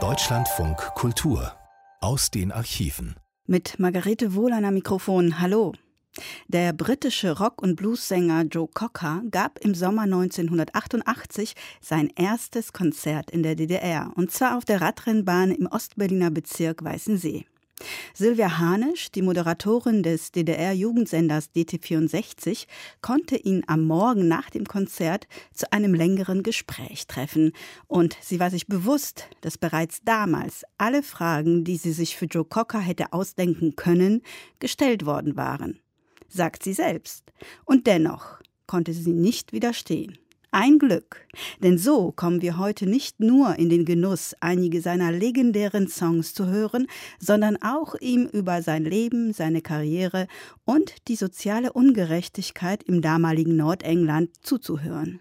Deutschlandfunk Kultur aus den Archiven. Mit Margarete Wohler am Mikrofon. Hallo. Der britische Rock- und Bluessänger Joe Cocker gab im Sommer 1988 sein erstes Konzert in der DDR, und zwar auf der Radrennbahn im Ostberliner Bezirk Weißensee. Silvia Hanisch, die Moderatorin des DDR-Jugendsenders DT64, konnte ihn am Morgen nach dem Konzert zu einem längeren Gespräch treffen. Und sie war sich bewusst, dass bereits damals alle Fragen, die sie sich für Joe Cocker hätte ausdenken können, gestellt worden waren. Sagt sie selbst. Und dennoch konnte sie nicht widerstehen. Ein Glück, denn so kommen wir heute nicht nur in den Genuss, einige seiner legendären Songs zu hören, sondern auch ihm über sein Leben, seine Karriere und die soziale Ungerechtigkeit im damaligen Nordengland zuzuhören.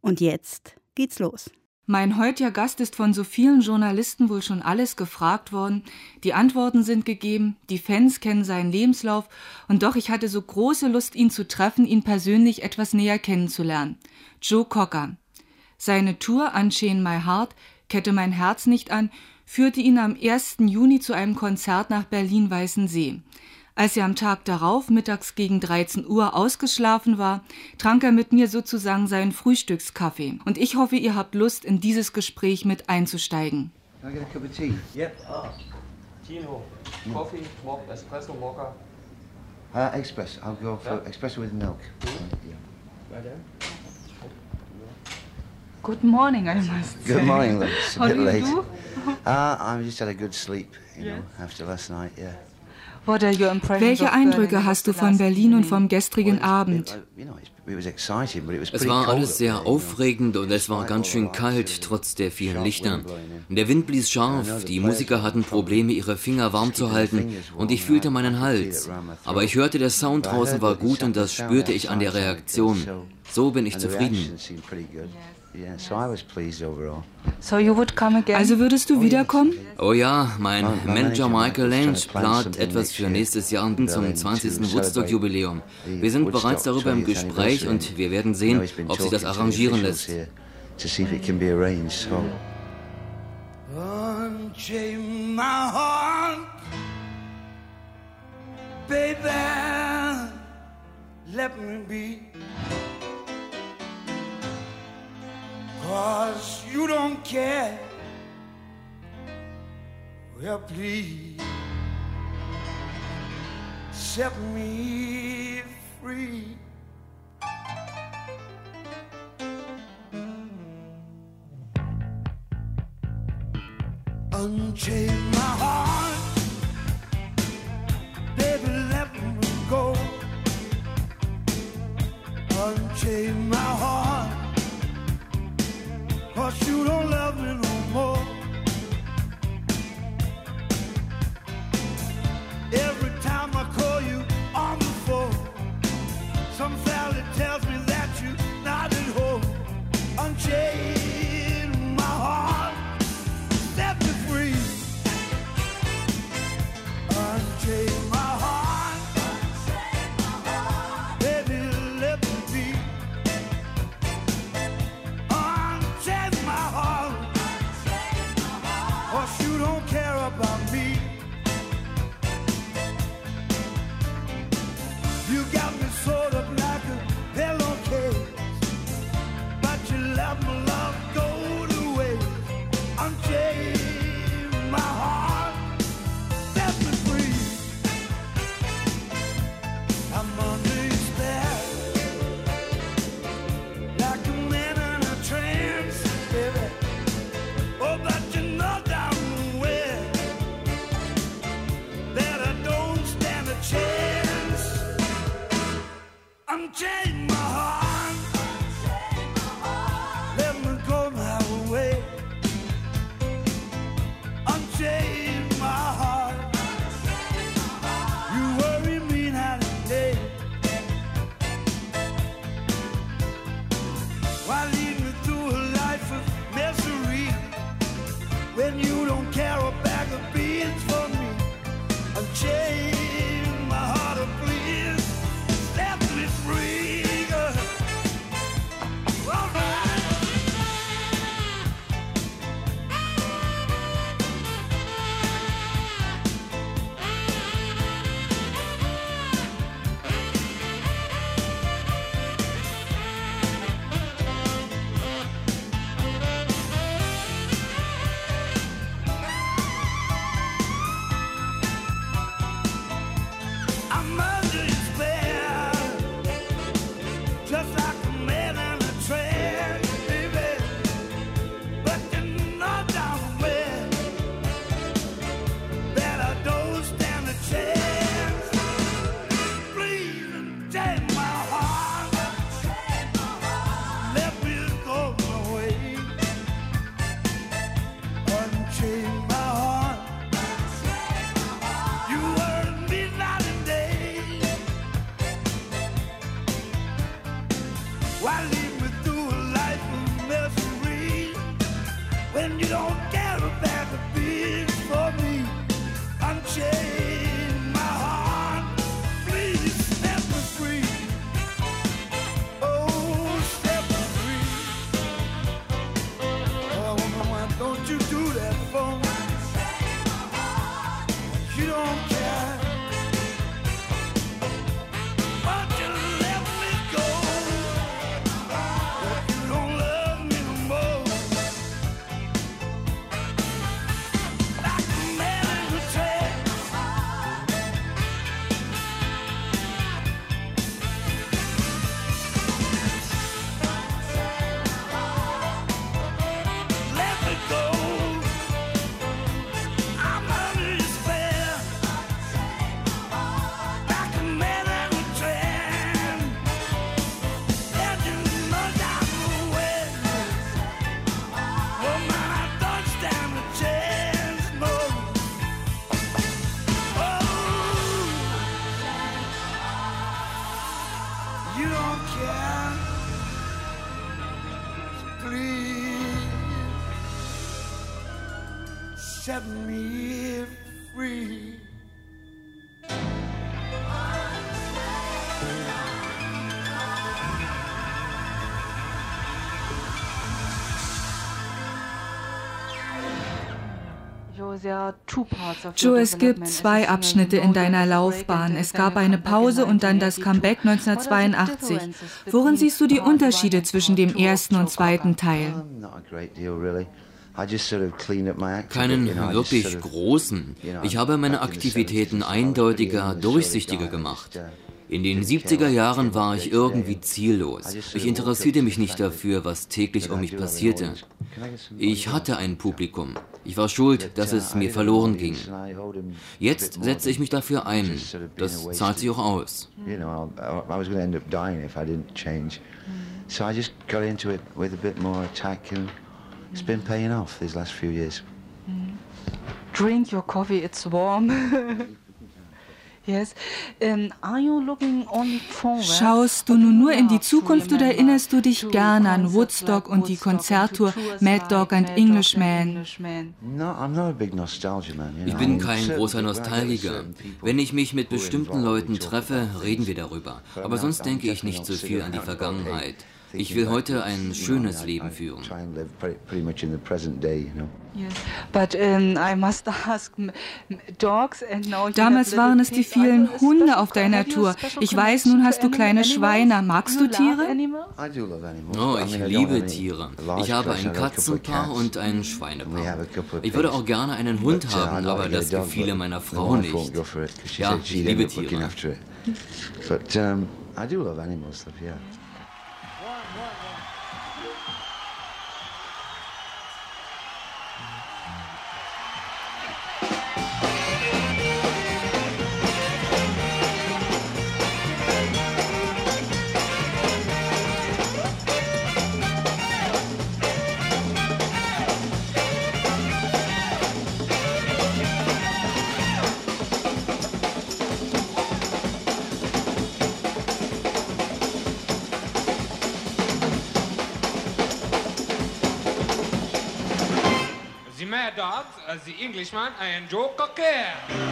Und jetzt geht's los. Mein heutiger Gast ist von so vielen Journalisten wohl schon alles gefragt worden. Die Antworten sind gegeben, die Fans kennen seinen Lebenslauf und doch ich hatte so große Lust, ihn zu treffen, ihn persönlich etwas näher kennenzulernen. Joe Cocker. Seine Tour Unchain My Heart, Kette mein Herz nicht an, führte ihn am 1. Juni zu einem Konzert nach Berlin-Weißensee. Als er am Tag darauf mittags gegen 13 Uhr ausgeschlafen war, trank er mit mir sozusagen seinen Frühstückskaffee. Und ich hoffe, ihr habt Lust, in dieses Gespräch mit einzusteigen. Can I get a cup of tea? Yep. Ah. Tino. Coffee, Mock, Espresso, Mocha. Uh, espresso. I'll go for Yeah. espresso with milk. Mhm. Yeah. Right there. Good morning, I must say. Good morning, love. It's a How bit do you late. do? Uh, I just had a good sleep, you Yes. know, after last night. Yeah. What are your impressions Welche Eindrücke hast du von Berlin und vom gestrigen Abend? it- you know, it's- it was exciting, but it was Es war cold alles sehr aufregend und es war ganz schön kalt, trotz der vielen Lichter. Der Wind blies scharf, die Musiker hatten Probleme, ihre Finger warm zu halten und ich fühlte meinen Hals. Aber ich hörte, der Sound draußen war gut und das spürte ich an der Reaktion. So bin ich zufrieden. reaction seemed pretty good. Yeah, so I was pleased overall. So you would come again? Also würdest du wiederkommen? Oh ja, mein Mein Manager Michael Lange plant etwas next für nächstes Jahr zum Berlin 20. to Woodstock-Jubiläum. Wir sind Woodstock bereits darüber im 20th Gespräch und wir werden sehen, ob sich das arrangieren lässt. baby. Let me be. Cause you don't care. Well, please set me free. Unchain my heart, baby, let me go. Unchain my heart, cause you don't love me no more. Joe, es gibt zwei Abschnitte in deiner Laufbahn. Es gab eine Pause und dann das Comeback 1982. Worin siehst du die Unterschiede zwischen dem ersten und zweiten Teil? Keinen wirklich großen. Ich habe meine Aktivitäten eindeutiger, durchsichtiger gemacht. In den 70er Jahren war ich irgendwie ziellos. Ich interessierte mich nicht dafür, was täglich um mich passierte. Ich hatte ein Publikum. Ich war schuld, dass es mir verloren ging. Jetzt setze ich mich dafür ein. Das zahlt sich auch aus. You know, I, I was going to end up dying if I didn't change. So I just got into it with a bit more attack, and it's been paying off these last few years. Drink your coffee, it's warm. Schaust du nun nur in die Zukunft oder erinnerst du dich gerne an Woodstock und die Konzerttour Mad Dog and Englishman? No, I'm not a big nostalgia man. You know. Ich bin kein großer Nostalgiker. Wenn ich mich mit bestimmten Leuten treffe, reden wir darüber. Aber sonst denke ich nicht so viel an die Vergangenheit. Ich will heute ein schönes Leben führen. Damals waren es die vielen Hunde auf deiner Tour. Ich weiß, nun hast du kleine? Schweine. Magst du Tiere? Oh, ich liebe Tiere. Ich habe ein Katzenpaar und ein We Schweinepaar. Ich würde auch gerne einen Hund uh, haben, aber das gefiele meiner Frau nicht. Ja, ich liebe Tiere. But um, I do love animals, yeah. Englishman, and Joe Cocker.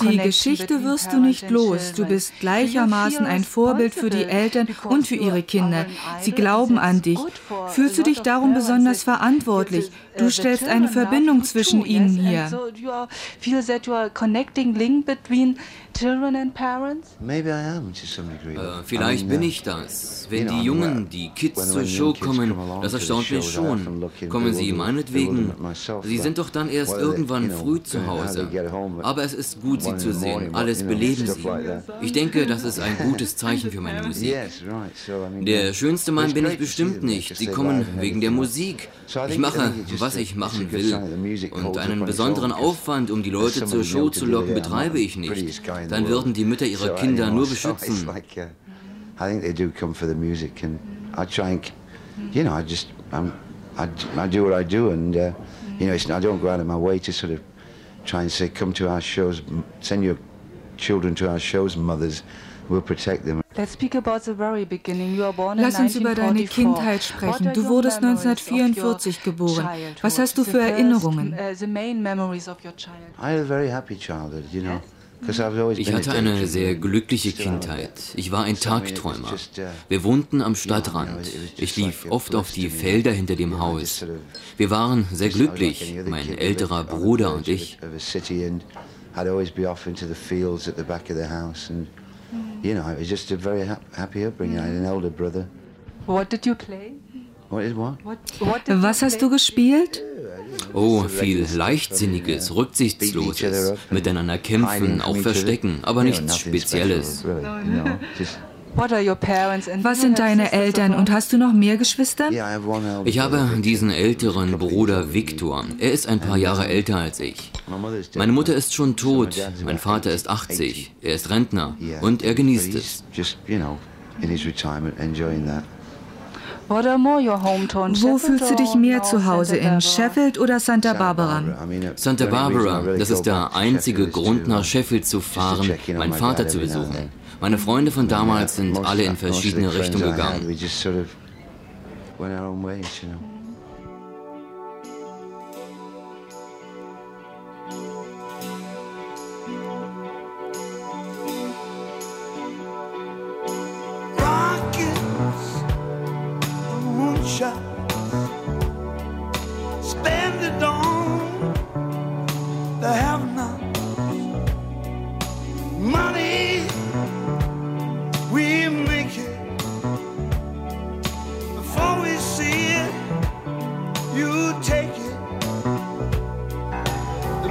Die connection Geschichte wirst du nicht los. Du bist gleichermaßen ein Vorbild für die Eltern und für ihre Kinder. Sie glauben an dich. Fühlst du dich darum besonders verantwortlich? Du the stellst eine Verbindung zwischen ihnen yes? And her. So you are, feel that you are connecting link between children and parents? Maybe I am to some degree. Äh, vielleicht I mean, bin ich das. Wenn die Jungen, die Kids zur Show kommen, das erstaunt mich schon. Kommen sie meinetwegen. Sie sind doch dann erst irgendwann früh zu Hause. Aber es ist gut, sie zu sehen. Alles beleben sie. Ich denke, das ist ein gutes Zeichen für meine Musik. Der schönste Mann bin ich bestimmt nicht. Sie kommen wegen der. Musik. Ich mache, just was ich machen will. Und einen besonderen Aufwand, um die Leute zur Show zu locken, betreibe ich nicht. Dann würden die Mütter ihre Kinder nur beschützen. I think they do come for the music, and I try and, you know, I just, I'm, I, I do what I do, and uh, you know, it's, I don't go out of my way to sort of try and say, come to our shows, send your children to our shows, mothers, we'll protect them. Let's speak about the very beginning. You are born in Lass uns über deine 1944. Kindheit What sprechen. Du your wurdest memories of 1944 your geboren. childhood? Was hast du für Erinnerungen? uh, Ich hatte eine sehr glückliche Kindheit. it. Ich war ein Tagträumer. uh, Wir wohnten am Stadtrand. Ich lief oft auf die. Felder hinter dem Haus. Wir waren sehr glücklich, mein älterer Bruder und ich. I'd always be off into the fields at the back of the house and, you know, it was just a very hap- happy upbringing. I had an older brother. What did you play? What is what? What, what did Was you hast du gespielt? Oh, viel Leichtsinniges, Rücksichtsloses, miteinander kämpfen, auch verstecken, aber nichts Spezielles. What are your parents and Was sind deine Eltern und hast du noch mehr Geschwister? Ich habe diesen älteren Bruder Viktor. Er ist ein paar Jahre älter als ich. Meine Mutter ist schon tot, mein Vater ist 80, er ist Rentner und er genießt es. Wo Sheffield fühlst du or dich mehr zu Hause? Santa In Barbara? Sheffield oder Santa Barbara? Santa Barbara, das ist der einzige Grund, nach Sheffield zu fahren, meinen Vater zu besuchen. Meine Freunde von damals sind alle in verschiedene Richtungen gegangen.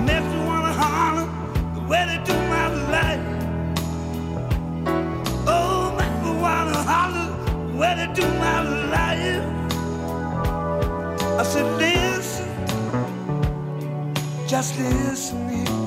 The next one holler, the way they do my life. Oh, make me wanna holler where they do my life. I said, listen, just listen here.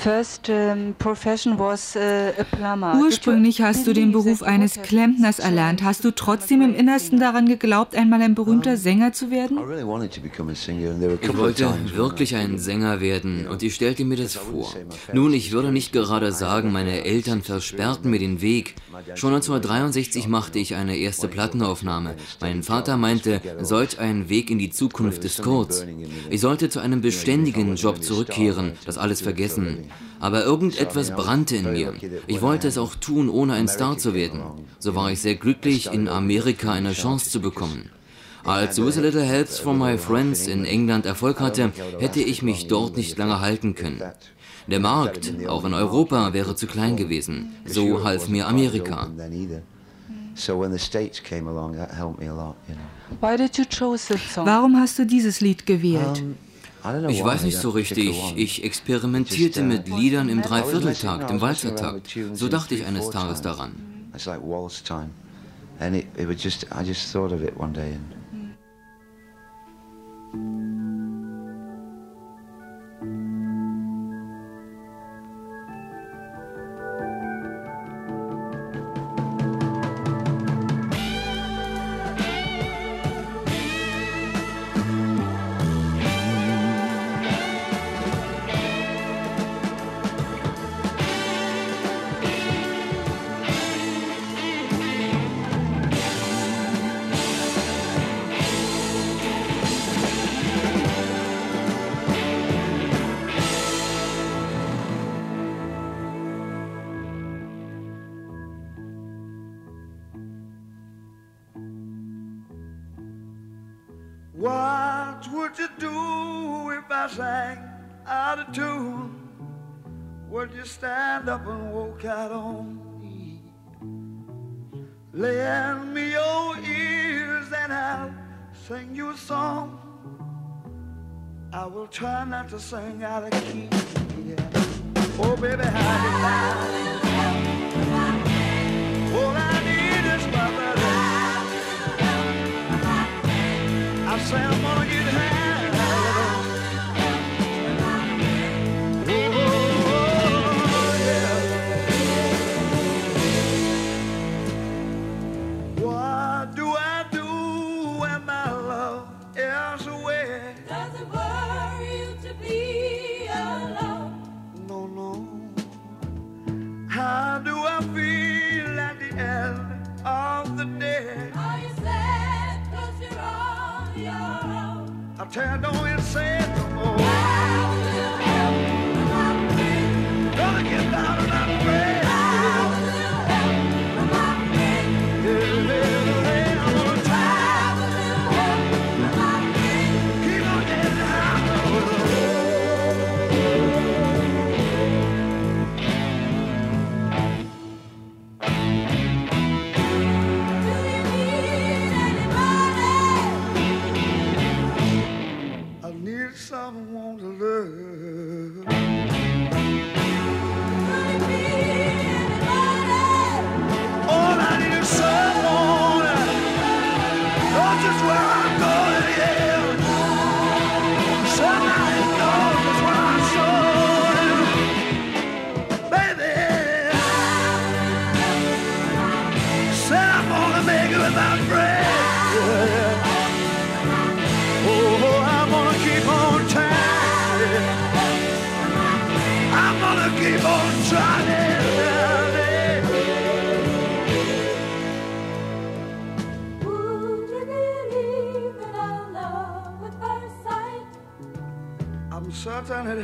First um, profession was uh, a plumber. Ursprünglich hast du den Beruf eines Klempners erlernt. Hast du trotzdem im Innersten daran geglaubt, einmal ein berühmter Sänger zu werden? Ich wollte wirklich ein Sänger werden und ich stellte mir das vor. Nun, ich würde nicht gerade sagen, meine Eltern versperrten mir den Weg. Schon 1963 machte ich eine erste Plattenaufnahme. Mein Vater meinte, solch ein Weg in die Zukunft ist kurz. Ich sollte zu einem beständigen Job zurückkehren, das alles vergessen. Aber irgendetwas brannte in mir. Ich wollte es auch tun, ohne ein Star zu werden. So war ich sehr glücklich, in Amerika eine Chance zu bekommen. Als With a Little Helps from My Friends in England Erfolg hatte, hätte ich mich dort nicht lange halten können. Der Markt, auch in Europa, wäre zu klein gewesen. So half mir Amerika. Warum hast du dieses Lied gewählt? Ich weiß nicht so richtig. Ich experimentierte mit Liedern im Dreivierteltakt, im Walzertakt. So dachte ich eines Tages daran. And it, it was just I just thought of it one day, and Lend me your ears and I'll sing you a song. I will try not to sing out of key. Yeah. Oh, baby, how do you? All I need is my buddy. I say I'm gonna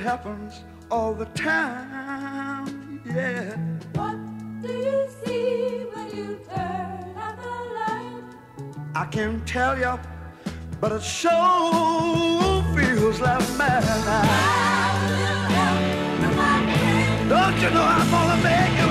happens all the time. Yeah. What do you see when you turn out the light? I can't tell you, but it sure feels like madness. Don't you know I'm gonna make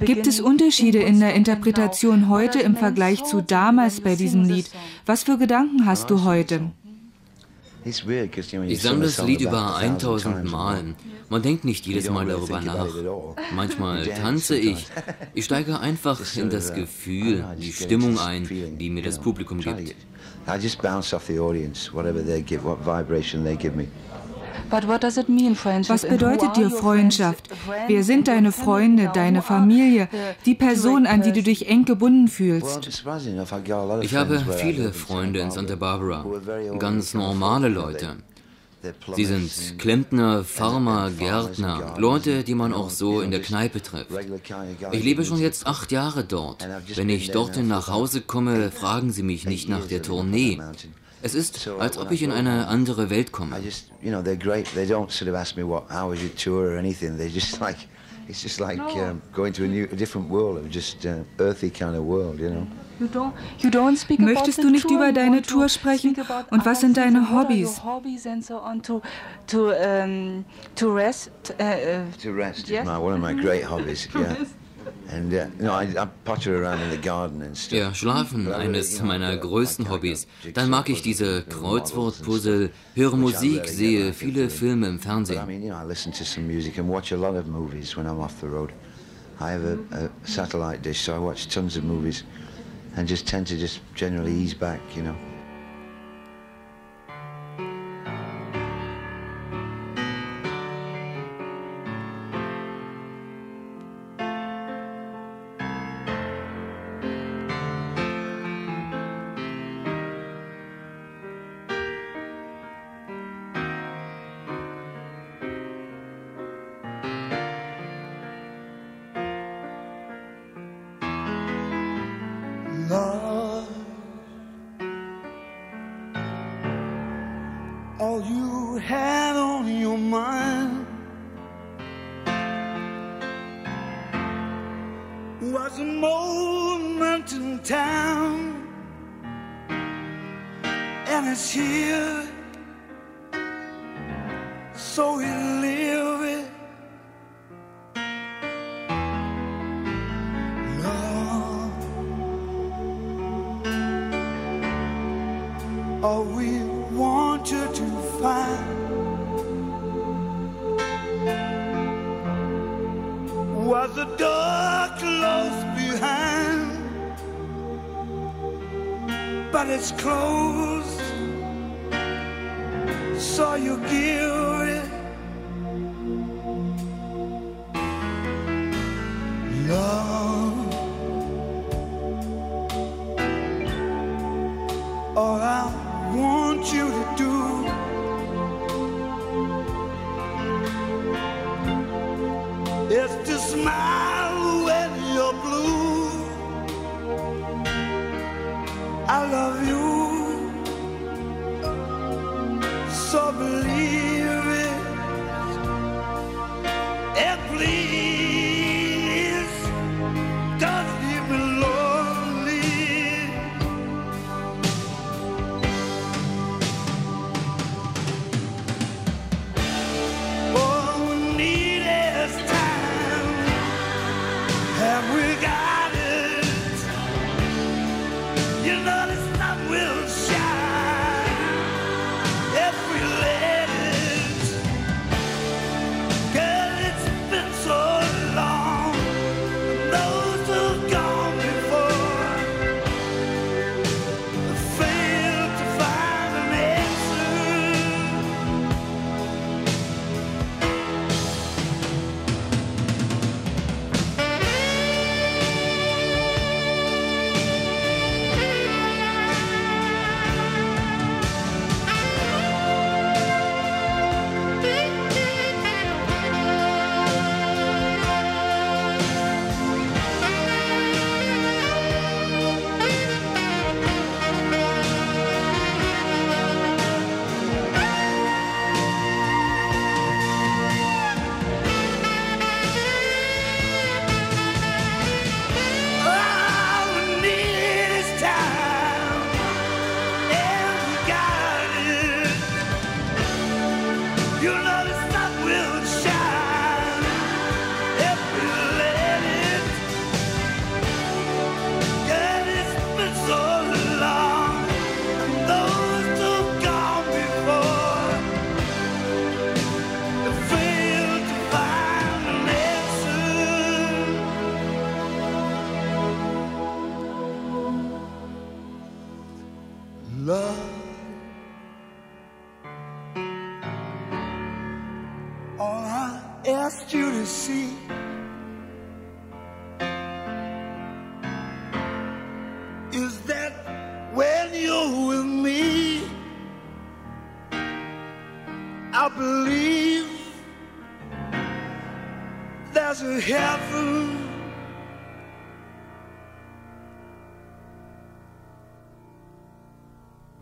Gibt es Unterschiede in der and Interpretation heute im Vergleich zu damals bei diesem Lied? Was für Gedanken hast du heute? Ich sang das song Lied über a thousand 1000 times a Mal. Man denkt nicht jedes You don't Mal darüber think nach. Manchmal tanze ich. sometimes. Ich steige einfach in das Gefühl, die Stimmung ein, feeling, die mir das Publikum gibt. I just bounce off the audience, whatever they give, what vibration they give me. Was bedeutet dir Freundschaft? Wer sind deine family Freunde, deine Familie, the die Person, an die du dich eng gebunden fühlst? Ich habe viele Freunde in Santa Barbara, ganz normale Leute. Sie sind Klempner, Farmer, Gärtner, Leute, die man auch so in der Kneipe trifft. Ich lebe schon jetzt acht Jahre dort. Wenn ich dorthin nach Hause komme, fragen sie mich nicht nach der Tournee. Es ist, als ob ich in eine andere Welt komme. Just, like, it's just like um, going to a new, a different world of just uh, earthy kind of world, you know. You don't, you don't speak about Möchtest the du nicht über deine Tour sprechen? about Und was sind deine things, and what are Hobbys? your hobbies and so on to to um, to rest. Uh, uh, To rest Yes. is my, one of my great hobbies, yeah. And, uh, know, I, I potter around in the garden and stuff. Ja, Schlafen, eines meiner größten Hobbys. Dann mag ich diese Kreuzwortpuzzle, höre Musik, sehe viele. Filme im Fernsehen. I mean, you know, I listen to some music and watch a lot of movies when I'm off the road. I have a, a satellite dish, so I watch tons of movies and just tend to just generally ease back, you know. All we want you to find. Was a door closed behind, but it's closed, so you give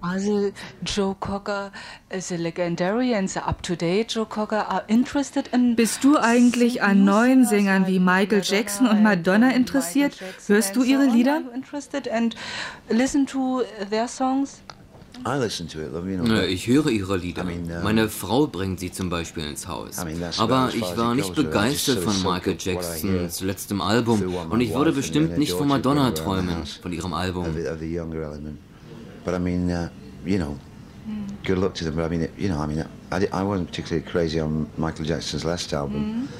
Also Joe Cocker is a legendary and the up-to-date Joe Cocker are interested in Bist du eigentlich an neuen Sängern wie Michael Jackson und Madonna interessiert? Hörst du ihre Lieder? Interested and listen to their songs? I listen to it, love, you know. Ja, Ich höre ihre Lieder. Meine Frau bringt sie zum Beispiel ins Haus. Aber ich war nicht begeistert von Michael up Jacksons letztem Album und ich würde bestimmt nicht von Madonna träumen, von ihrem Album. But I mean, uh, you know, good luck to them. But I mean, it, you know, I mean, I, I wasn't particularly crazy on Michael Jackson's last album,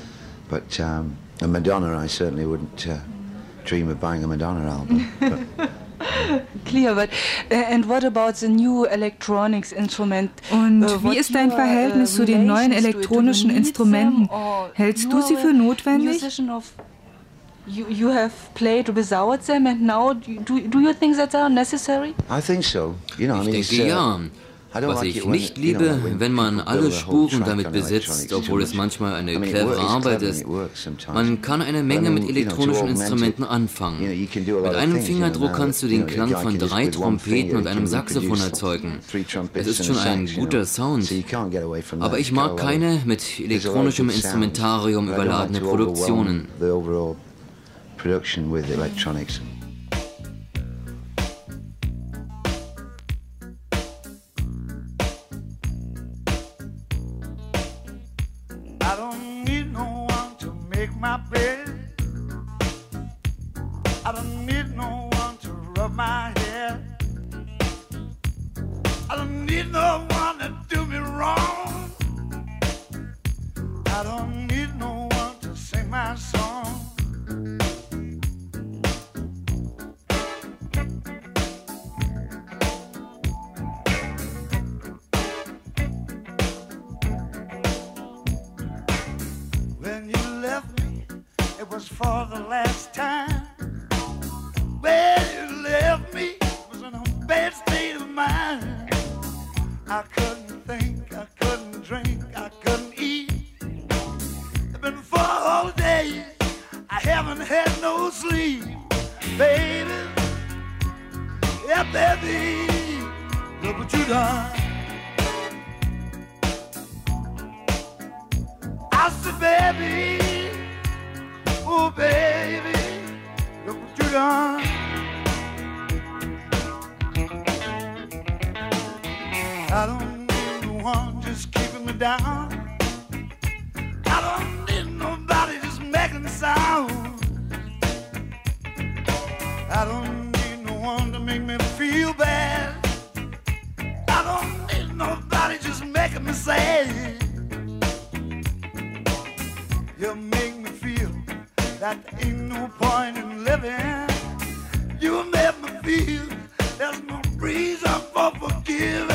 but um, and Madonna, I certainly wouldn't uh, dream of buying a Madonna album. But Clear, but uh, and what about the new electronics instrument? Und Uh, wie ist dein your, Verhältnis uh, zu den neuen to it? Do you elektronischen Instrumenten? Hältst du sie für notwendig? You, you have played without them and now do, do, you think that they are necessary? I think so. You know, I Ich mean, it's, denke uh, ja. Was ich nicht liebe, wenn man alle Spuren damit besetzt, obwohl es manchmal eine clevere Arbeit ist. Man kann eine Menge mit elektronischen Instrumenten anfangen. Mit einem Fingerdruck kannst du den Klang von drei Trompeten und einem Saxophon erzeugen. Es ist schon ein guter Sound. Aber ich mag keine mit elektronischem Instrumentarium überladene Produktionen. Production with electronics. I don't need no one to make my bed. I don't need no one to rub my hair. I don't need no one to do me wrong. I don't for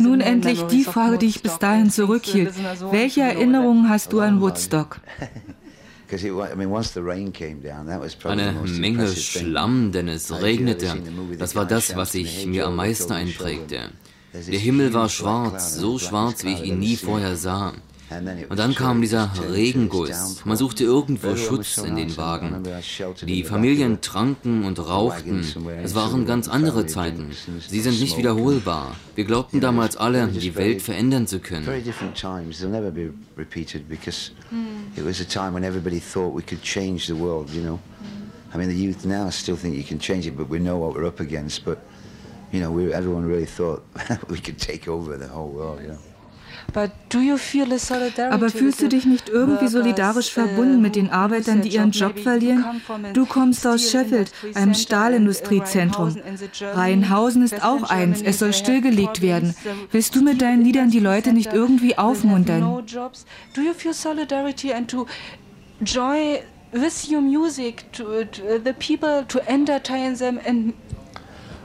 Nun endlich die Frage, die ich bis dahin zurückhielt. Welche Erinnerungen hast du an Woodstock? Eine Menge. Schlamm, denn es regnete. Das war das, was sich mir am meisten einprägte. Der Himmel war schwarz, so schwarz, wie ich ihn nie vorher sah. Und dann kam dieser Regenguss. Man suchte irgendwo Schutz in den Wagen. Die Familien tranken und rauchten. Es waren ganz andere Zeiten. Sie sind nicht wiederholbar. Wir glaubten damals alle, die Welt verändern zu können. Very different times. They'll never be repeated because it was a time when everybody thought we could change the world, you know. I mean, the youth now still think you can change it, but we know what we're up against. But, you know, we, everyone really thought we could take over the whole world, you know. Aber fühlst du dich nicht irgendwie solidarisch verbunden mit den Arbeitern, die ihren Job verlieren? Du kommst aus Sheffield, einem Stahlindustriezentrum. Rheinhausen ist auch eins, es soll stillgelegt werden. Willst du mit deinen Liedern die Leute nicht irgendwie aufmuntern? Do you feel solidarity and to joy with your music to, to the people to entertain them and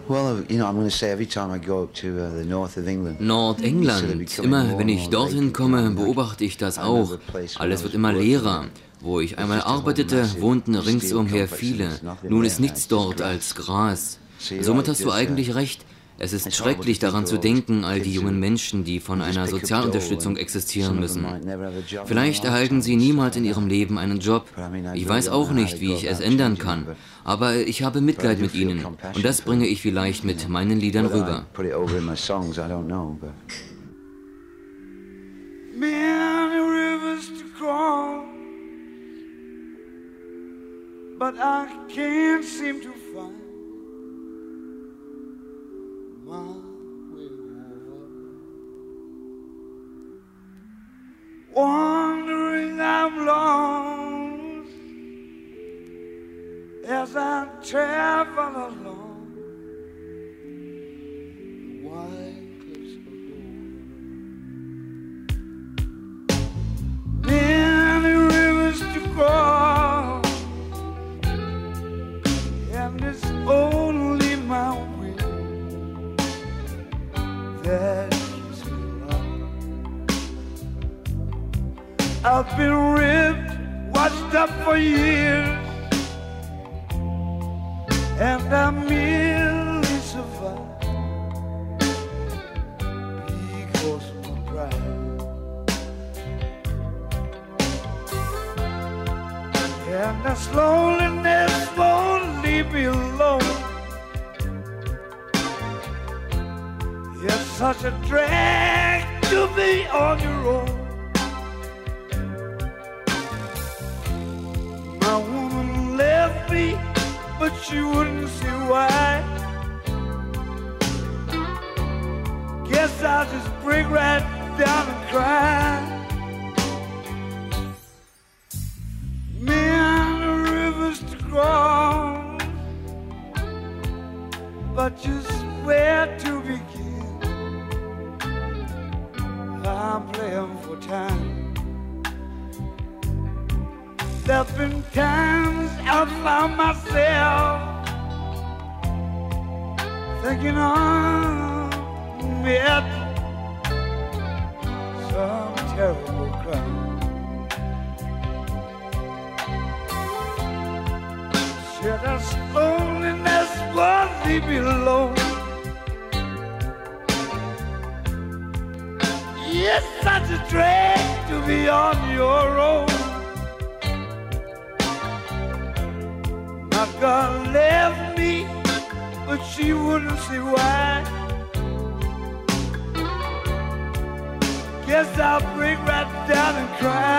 Well, you know, I'm going to say every time I go to uh, the north of England, Nordengland. Immer wenn ich dorthin komme, beobachte ich das auch. Alles wird immer leerer. Wo ich einmal arbeitete, wohnten ringsumher viele. Nun ist nichts dort als Gras. Somit hast du eigentlich recht. Es ist schrecklich daran zu denken, all die jungen Menschen, die von einer Sozialunterstützung existieren müssen. Vielleicht erhalten sie niemals in ihrem Leben einen Job. Ich weiß auch nicht, wie ich es ändern kann. Aber ich habe Mitleid mit ihnen. Und das bringe ich vielleicht mit meinen Liedern rüber. but I can't seem to Wandering, I'm lost as I travel along. the Wide cliffs of gold. Many rivers to cross, that. I've been ripped, washed up for years, and I merely survive because of my pride. And this loneliness won't leave me alone. Such a drag to be on your own. My woman left me, but she wouldn't see why. Guess I'll just break right down and cry. Many rivers to cross, but just cry.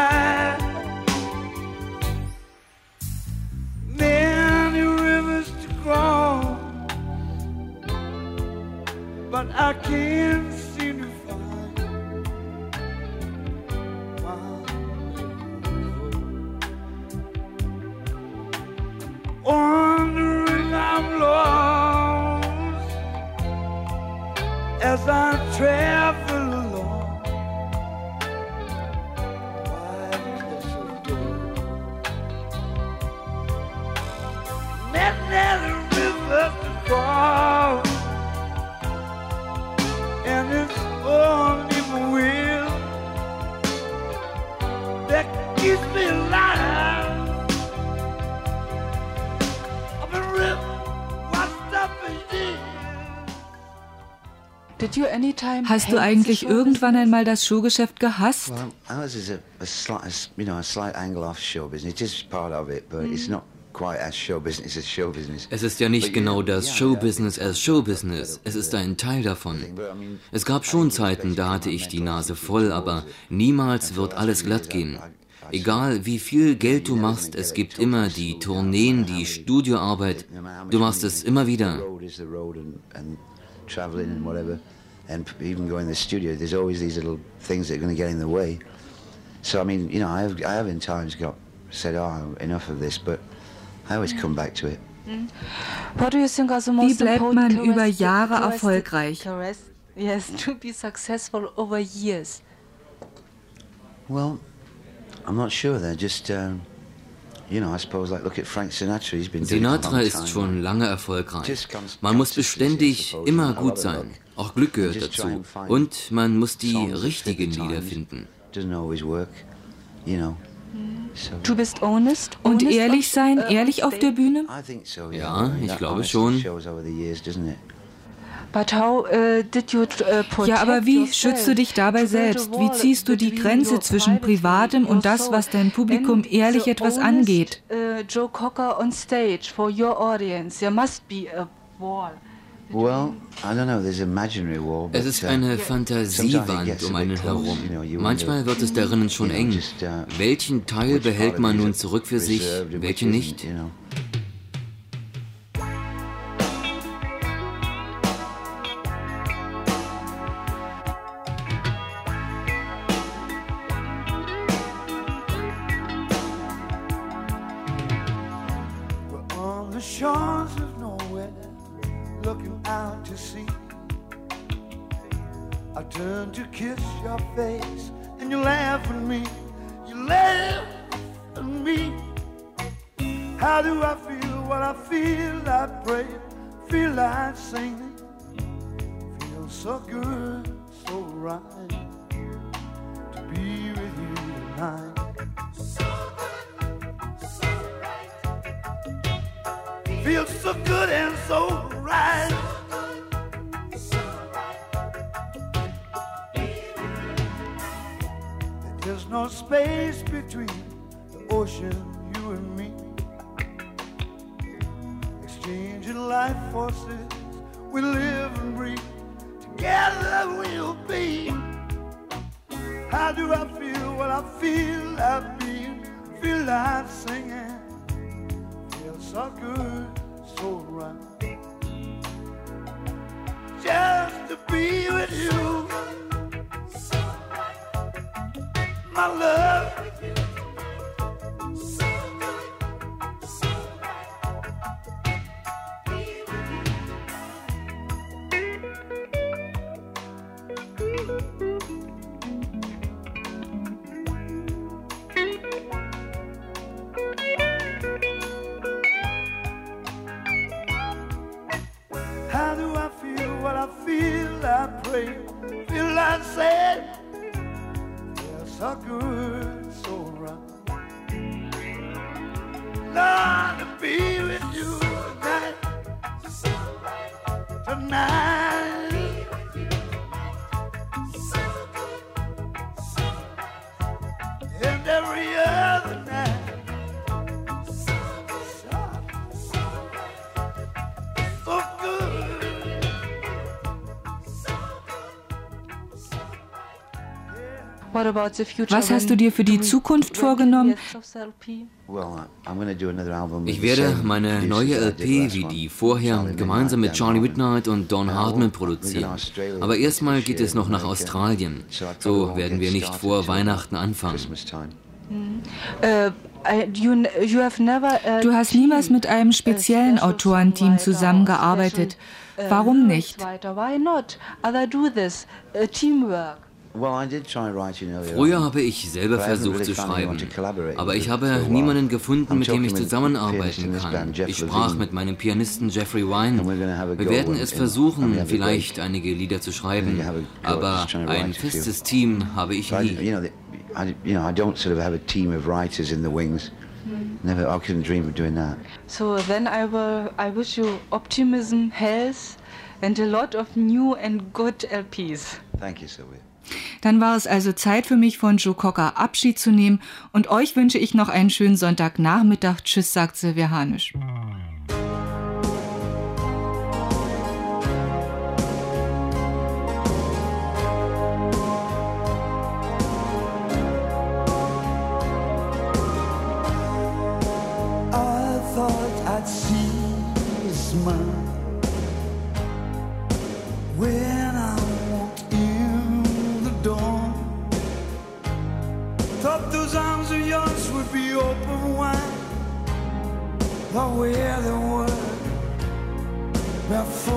It's not quite as show business as show business. Es ist ja nicht genau das Showbusiness als Showbusiness. Es ist ein Teil davon. Es gab schon Zeiten, da hatte ich die Nase voll, aber niemals wird alles glatt gehen. Egal wie viel Geld du machst, es gibt immer die Tourneen, die Studioarbeit. Du machst es immer wieder. The road is the road and, and traveling and whatever. And p- even going to the studio, there's always these little things that are going to get in the way. So, I mean, you know, I have, I have in times got said, oh, enough of this, but I always come back to it. What do you think are the Wie most bleibt important man über Jahre erfolgreich? Yes, to be successful over years. Well, I'm not sure. They're just, um, you know, I suppose, like, look at Frank Sinatra. He's been doing it a Sinatra long ist schon lange erfolgreich. Man muss beständig immer gut sein. Auch Glück gehört dazu. Und man muss die richtigen Lieder finden. Du bist honest. Und ehrlich sein, ehrlich auf der? Bühne? Ja, ich glaube schon. uh, did you uh, Ja, aber wie schützt du dich dabei selbst? Wie ziehst du die Grenze zwischen Privatem und das, was dein Publikum ehrlich etwas angeht? Uh, Joe Cocker on stage for your audience. There must be a wall. Well, I don't know. There's an imaginary wall. But, Es ist uh, eine Fantasiewand um einen herum. Manchmal wird es darinnen schon eng. uh, Welchen Teil behält man nun zurück für sich, reserved and which welche isn't, nicht? Feels so good and so right. There's no space between the ocean, you and me. Exchanging life forces, we live and breathe. Together we'll be. How do I feel? What I feel, I feel, feel like singing. Feel so good, so right. Just to be with you, my love. Was hast du dir für die Zukunft vorgenommen? Ich werde meine neue LP wie die vorher gemeinsam mit Charlie Dan Midnight und Don we're produzieren. Aber erstmal geht es noch nach. Australien. So werden wir nicht vor Weihnachten anfangen. Time. Uh, uh, Du hast niemals mit einem speziellen Autorenteam zusammengearbeitet. uh, Warum nicht? Teamwork. Well, I did try writing earlier Früher habe ich selber But I haven't versucht zu schreiben, to collaborate aber ich habe niemanden gefunden, mit dem ich zusammenarbeiten kann. Ich sprach mit meinem Pianisten Jeffrey Wine. Wir werden es versuchen, vielleicht einige Lieder zu schreiben, aber ein festes Team habe ich But I, nie. you know, the, I, you know, I don't sort of have a team of writers in the wings. Never, I couldn't dream of doing that. So then I will. I wish you optimism, health, and a lot of new and good LPs. Thank you, Sylvia. Dann war es also Zeit für mich, von Joe Cocker Abschied zu nehmen. Und euch wünsche ich noch einen schönen Sonntagnachmittag. Tschüss, sagt Silvia Hanisch. But where they were before.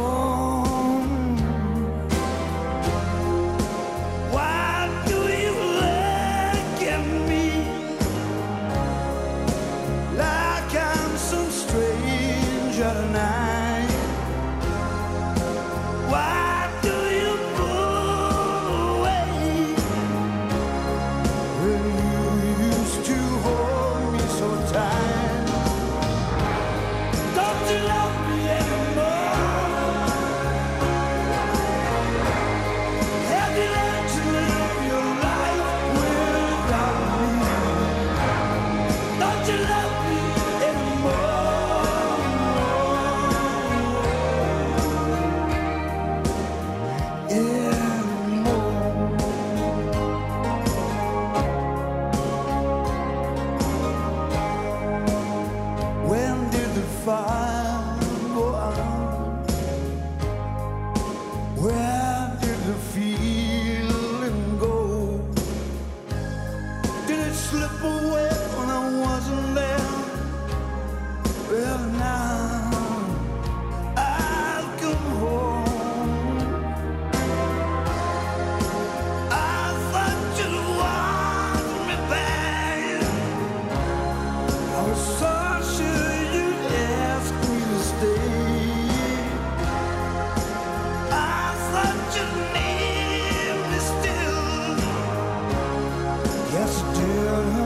still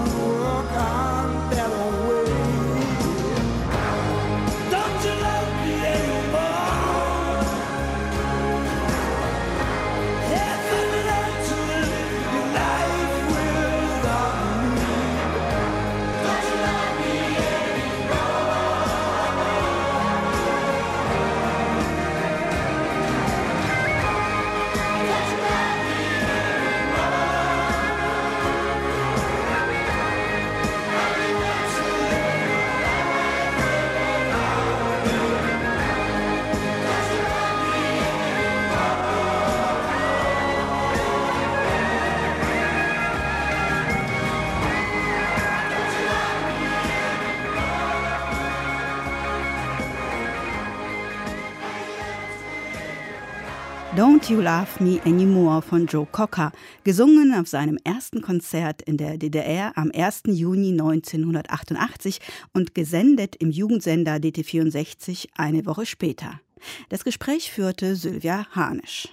Don't You Love Me Anymore von Joe Cocker, gesungen auf seinem ersten Konzert in der DDR am 1. Juni 1988 und gesendet im Jugendsender DT64 eine Woche später. Das Gespräch führte Sylvia Hanisch.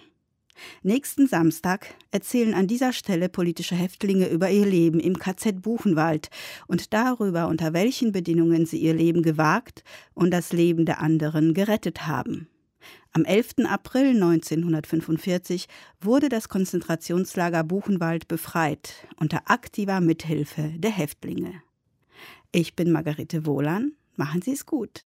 Nächsten Samstag erzählen an dieser Stelle politische Häftlinge über ihr Leben im KZ Buchenwald und darüber, unter welchen Bedingungen sie ihr Leben gewagt und das Leben der anderen gerettet haben. Am 11. April 1945 wurde das Konzentrationslager Buchenwald befreit unter aktiver Mithilfe der Häftlinge. Ich bin Margarete Wohlan. Machen Sie es gut.